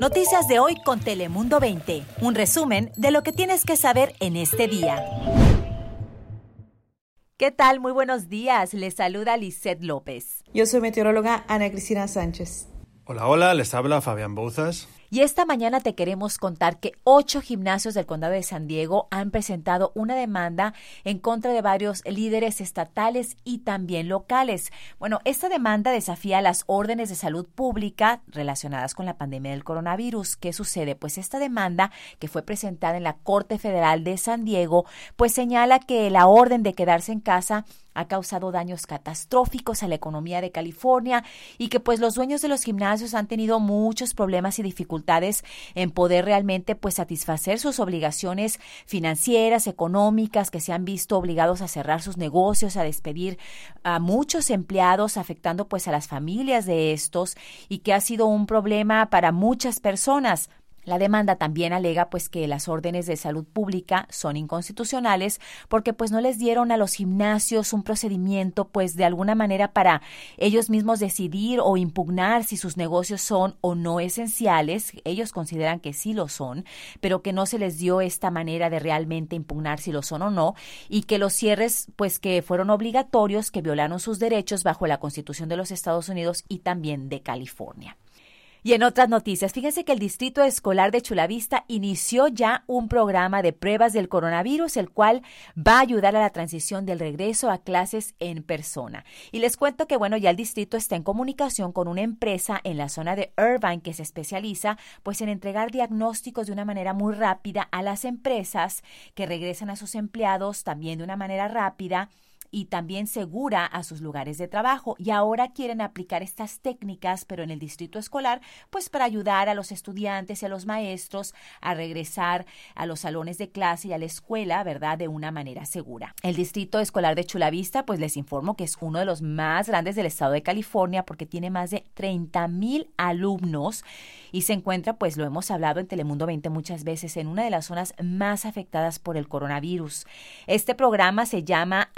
Noticias de hoy con Telemundo 20. Un resumen de lo que tienes que saber en este día. ¿Qué tal? Muy buenos días. Les saluda Lisette López. Yo soy meteoróloga Ana Cristina Sánchez. Hola, hola, les habla Fabián Bouzas. Y esta mañana te queremos contar que ocho gimnasios del condado de San Diego han presentado una demanda en contra de varios líderes estatales y también locales. Bueno, esta demanda desafía las órdenes de salud pública relacionadas con la pandemia del coronavirus. ¿Qué sucede? Pues esta demanda que fue presentada en la Corte Federal de San Diego, pues señala que la orden de quedarse en casa ha causado daños catastróficos a la economía de California y que pues los dueños de los gimnasios han tenido muchos problemas y dificultades en poder realmente pues satisfacer sus obligaciones financieras, económicas, que se han visto obligados a cerrar sus negocios, a despedir a muchos empleados, afectando pues a las familias de estos y que ha sido un problema para muchas personas. La demanda también alega pues que las órdenes de salud pública son inconstitucionales porque pues no les dieron a los gimnasios un procedimiento pues de alguna manera para ellos mismos decidir o impugnar si sus negocios son o no esenciales. Ellos consideran que sí lo son, pero que no se les dio esta manera de realmente impugnar si lo son o no y que los cierres pues que fueron obligatorios, que violaron sus derechos bajo la Constitución de los Estados Unidos y también de California. Y en otras noticias, fíjense que el Distrito Escolar de Chulavista inició ya un programa de pruebas del coronavirus, el cual va a ayudar a la transición del regreso a clases en persona. Y les cuento que, bueno, ya el distrito está en comunicación con una empresa en la zona de Irvine que se especializa pues en entregar diagnósticos de una manera muy rápida a las empresas que regresan a sus empleados también de una manera rápida y también segura a sus lugares de trabajo. Y ahora quieren aplicar estas técnicas, pero en el distrito escolar, pues para ayudar a los estudiantes y a los maestros a regresar a los salones de clase y a la escuela, ¿verdad? De una manera segura. El distrito escolar de Chulavista, pues les informo que es uno de los más grandes del estado de California porque tiene más de 30 mil alumnos y se encuentra, pues lo hemos hablado en Telemundo 20 muchas veces, en una de las zonas más afectadas por el coronavirus. Este programa se llama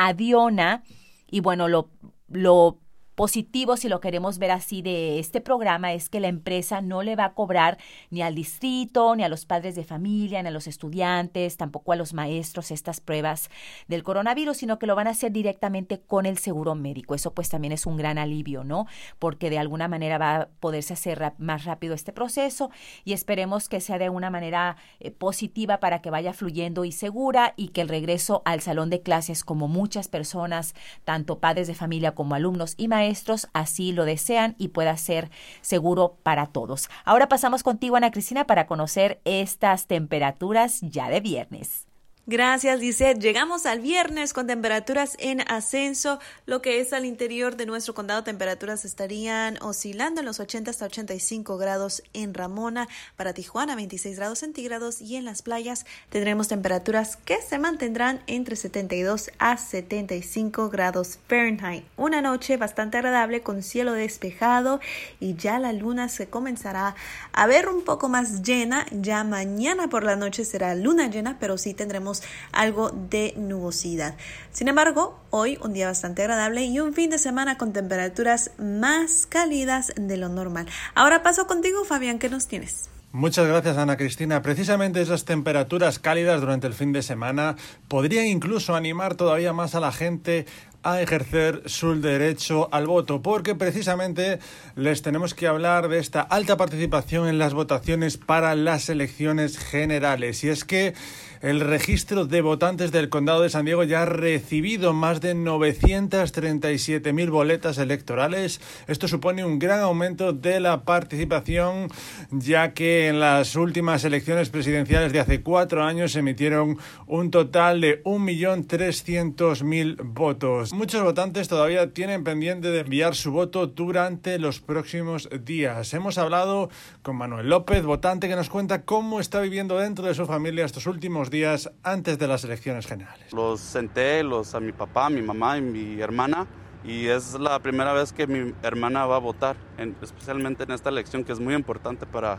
Y bueno, lo, lo positivo, si lo queremos ver así, de este programa es que la empresa no le va a cobrar ni al distrito, ni a los padres de familia, ni a los estudiantes, tampoco a los maestros estas pruebas del coronavirus, sino que lo van a hacer directamente con el seguro médico. Eso pues también es un gran alivio, ¿no? Porque de alguna manera va a poderse hacer más rápido este proceso y esperemos que sea de una manera eh, positiva para que vaya fluyendo y segura y que el regreso al salón de clases, como muchas personas, tanto padres de familia como alumnos y maestros, así lo desean y pueda ser seguro para todos. Ahora pasamos contigo, Ana Cristina, para conocer estas temperaturas ya de viernes. Gracias, dice. Llegamos al viernes con temperaturas en ascenso. Lo que es al interior de nuestro condado, temperaturas estarían oscilando en los 80 hasta 85 grados en Ramona. Para Tijuana, 26 grados centígrados. Y en las playas tendremos temperaturas que se mantendrán entre 72 a 75 grados Fahrenheit. Una noche bastante agradable con cielo despejado y ya la luna se comenzará a ver un poco más llena. Ya mañana por la noche será luna llena, pero sí tendremos algo de nubosidad. Sin embargo, hoy un día bastante agradable y un fin de semana con temperaturas más cálidas de lo normal. Ahora paso contigo, Fabián, ¿qué nos tienes? Muchas gracias, Ana Cristina. Precisamente esas temperaturas cálidas durante el fin de semana podrían incluso animar todavía más a la gente a ejercer su derecho al voto, porque precisamente les tenemos que hablar de esta alta participación en las votaciones para las elecciones generales. Y es que el registro de votantes del condado de San Diego ya ha recibido más de 937.000 boletas electorales. Esto supone un gran aumento de la participación, ya que en las últimas elecciones presidenciales de hace cuatro años se emitieron un total de 1.300.000 votos. Muchos votantes todavía tienen pendiente de enviar su voto durante los próximos días. Hemos hablado con Manuel López, votante, que nos cuenta cómo está viviendo dentro de su familia estos últimos días antes de las elecciones generales. Los senté los, a mi papá, mi mamá y mi hermana y es la primera vez que mi hermana va a votar, especialmente en esta elección que es muy importante para,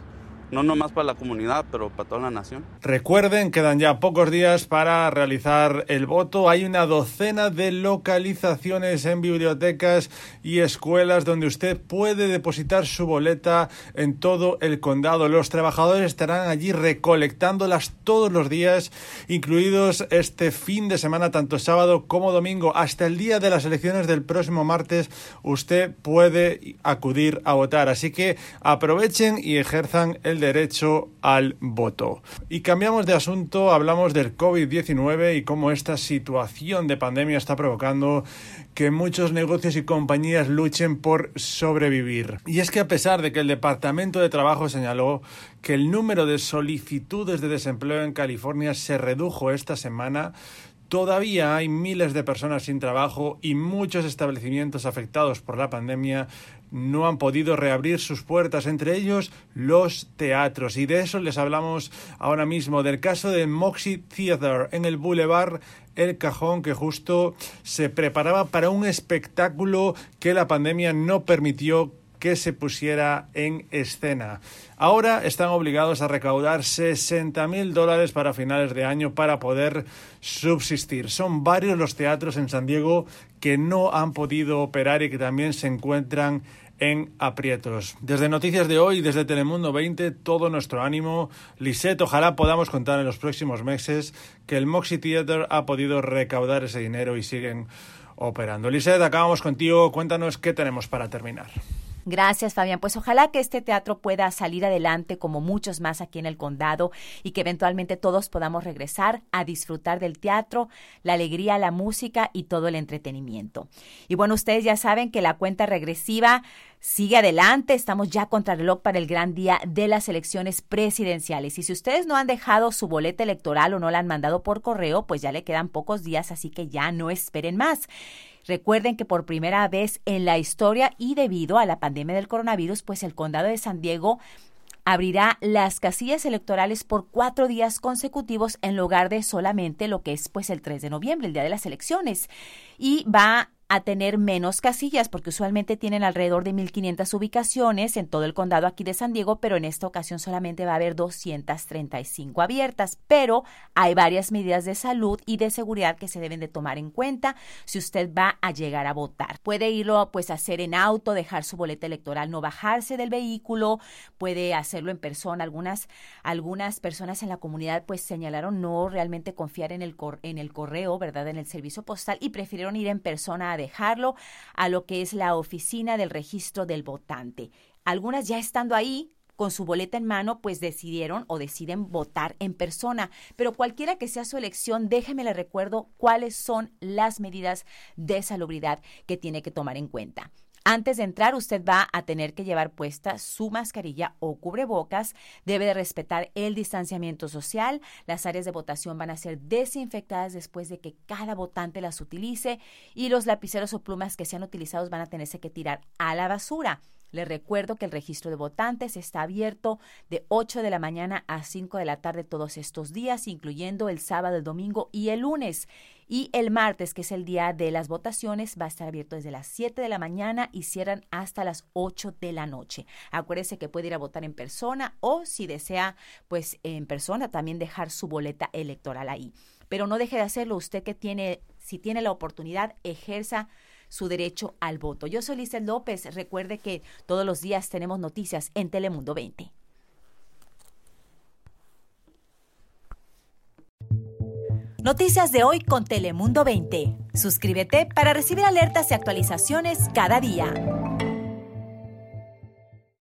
no nomás para la comunidad, pero para toda la nación. Recuerden, quedan ya pocos días para realizar el voto. Hay una docena de localizaciones en bibliotecas y escuelas donde usted puede depositar su boleta en todo el condado. Los trabajadores estarán allí recolectándolas todos los días, incluidos este fin de semana, tanto sábado como domingo, hasta el día de las elecciones del próximo martes. Usted puede acudir a votar. Así que aprovechen y ejerzan el derecho al voto. Y cambiamos de asunto, hablamos del COVID-19 y cómo esta situación de pandemia está provocando que muchos negocios y compañías luchen por sobrevivir. Y es que a pesar de que el Departamento de Trabajo señaló que el número de solicitudes de desempleo en California se redujo esta semana, Todavía hay miles de personas sin trabajo y muchos establecimientos afectados por la pandemia no han podido reabrir sus puertas, entre ellos los teatros. Y de eso les hablamos ahora mismo, del caso de Moxie Theater en el Boulevard El Cajón, que justo se preparaba para un espectáculo que la pandemia no permitió que se pusiera en escena. Ahora están obligados a recaudar 60 mil dólares para finales de año para poder subsistir. Son varios los teatros en San Diego que no han podido operar y que también se encuentran en aprietos. Desde Noticias de hoy, desde Telemundo 20, todo nuestro ánimo. Lisette, ojalá podamos contar en los próximos meses que el Moxie Theater ha podido recaudar ese dinero y siguen operando. Lisette, acabamos contigo. Cuéntanos qué tenemos para terminar. Gracias, Fabián. Pues ojalá que este teatro pueda salir adelante como muchos más aquí en el condado y que eventualmente todos podamos regresar a disfrutar del teatro, la alegría, la música y todo el entretenimiento. Y bueno, ustedes ya saben que la cuenta regresiva sigue adelante. Estamos ya contra el reloj para el gran día de las elecciones presidenciales. Y si ustedes no han dejado su boleta electoral o no la han mandado por correo, pues ya le quedan pocos días, así que ya no esperen más. Recuerden que por primera vez en la historia y debido a la pandemia del coronavirus, pues el condado de San Diego abrirá las casillas electorales por cuatro días consecutivos en lugar de solamente lo que es pues el 3 de noviembre, el día de las elecciones. Y va a tener menos casillas, porque usualmente tienen alrededor de 1.500 ubicaciones en todo el condado aquí de San Diego, pero en esta ocasión solamente va a haber 235 abiertas. Pero hay varias medidas de salud y de seguridad que se deben de tomar en cuenta si usted va a llegar a votar. Puede irlo pues a hacer en auto, dejar su boleta electoral, no bajarse del vehículo, puede hacerlo en persona. Algunas, algunas personas en la comunidad pues señalaron no realmente confiar en el, en el correo, ¿verdad? En el servicio postal y prefirieron ir en persona a dejarlo a lo que es la oficina del registro del votante. Algunas ya estando ahí, con su boleta en mano, pues decidieron o deciden votar en persona. Pero cualquiera que sea su elección, déjeme le recuerdo cuáles son las medidas de salubridad que tiene que tomar en cuenta. Antes de entrar, usted va a tener que llevar puesta su mascarilla o cubrebocas, debe de respetar el distanciamiento social, las áreas de votación van a ser desinfectadas después de que cada votante las utilice y los lapiceros o plumas que sean utilizados van a tenerse que tirar a la basura. Le recuerdo que el registro de votantes está abierto de 8 de la mañana a 5 de la tarde todos estos días, incluyendo el sábado, el domingo y el lunes. Y el martes, que es el día de las votaciones, va a estar abierto desde las 7 de la mañana y cierran hasta las 8 de la noche. Acuérdese que puede ir a votar en persona o si desea, pues en persona también dejar su boleta electoral ahí. Pero no deje de hacerlo usted que tiene, si tiene la oportunidad, ejerza su derecho al voto. Yo soy Lisa López. Recuerde que todos los días tenemos noticias en Telemundo 20. Noticias de hoy con Telemundo 20. Suscríbete para recibir alertas y actualizaciones cada día.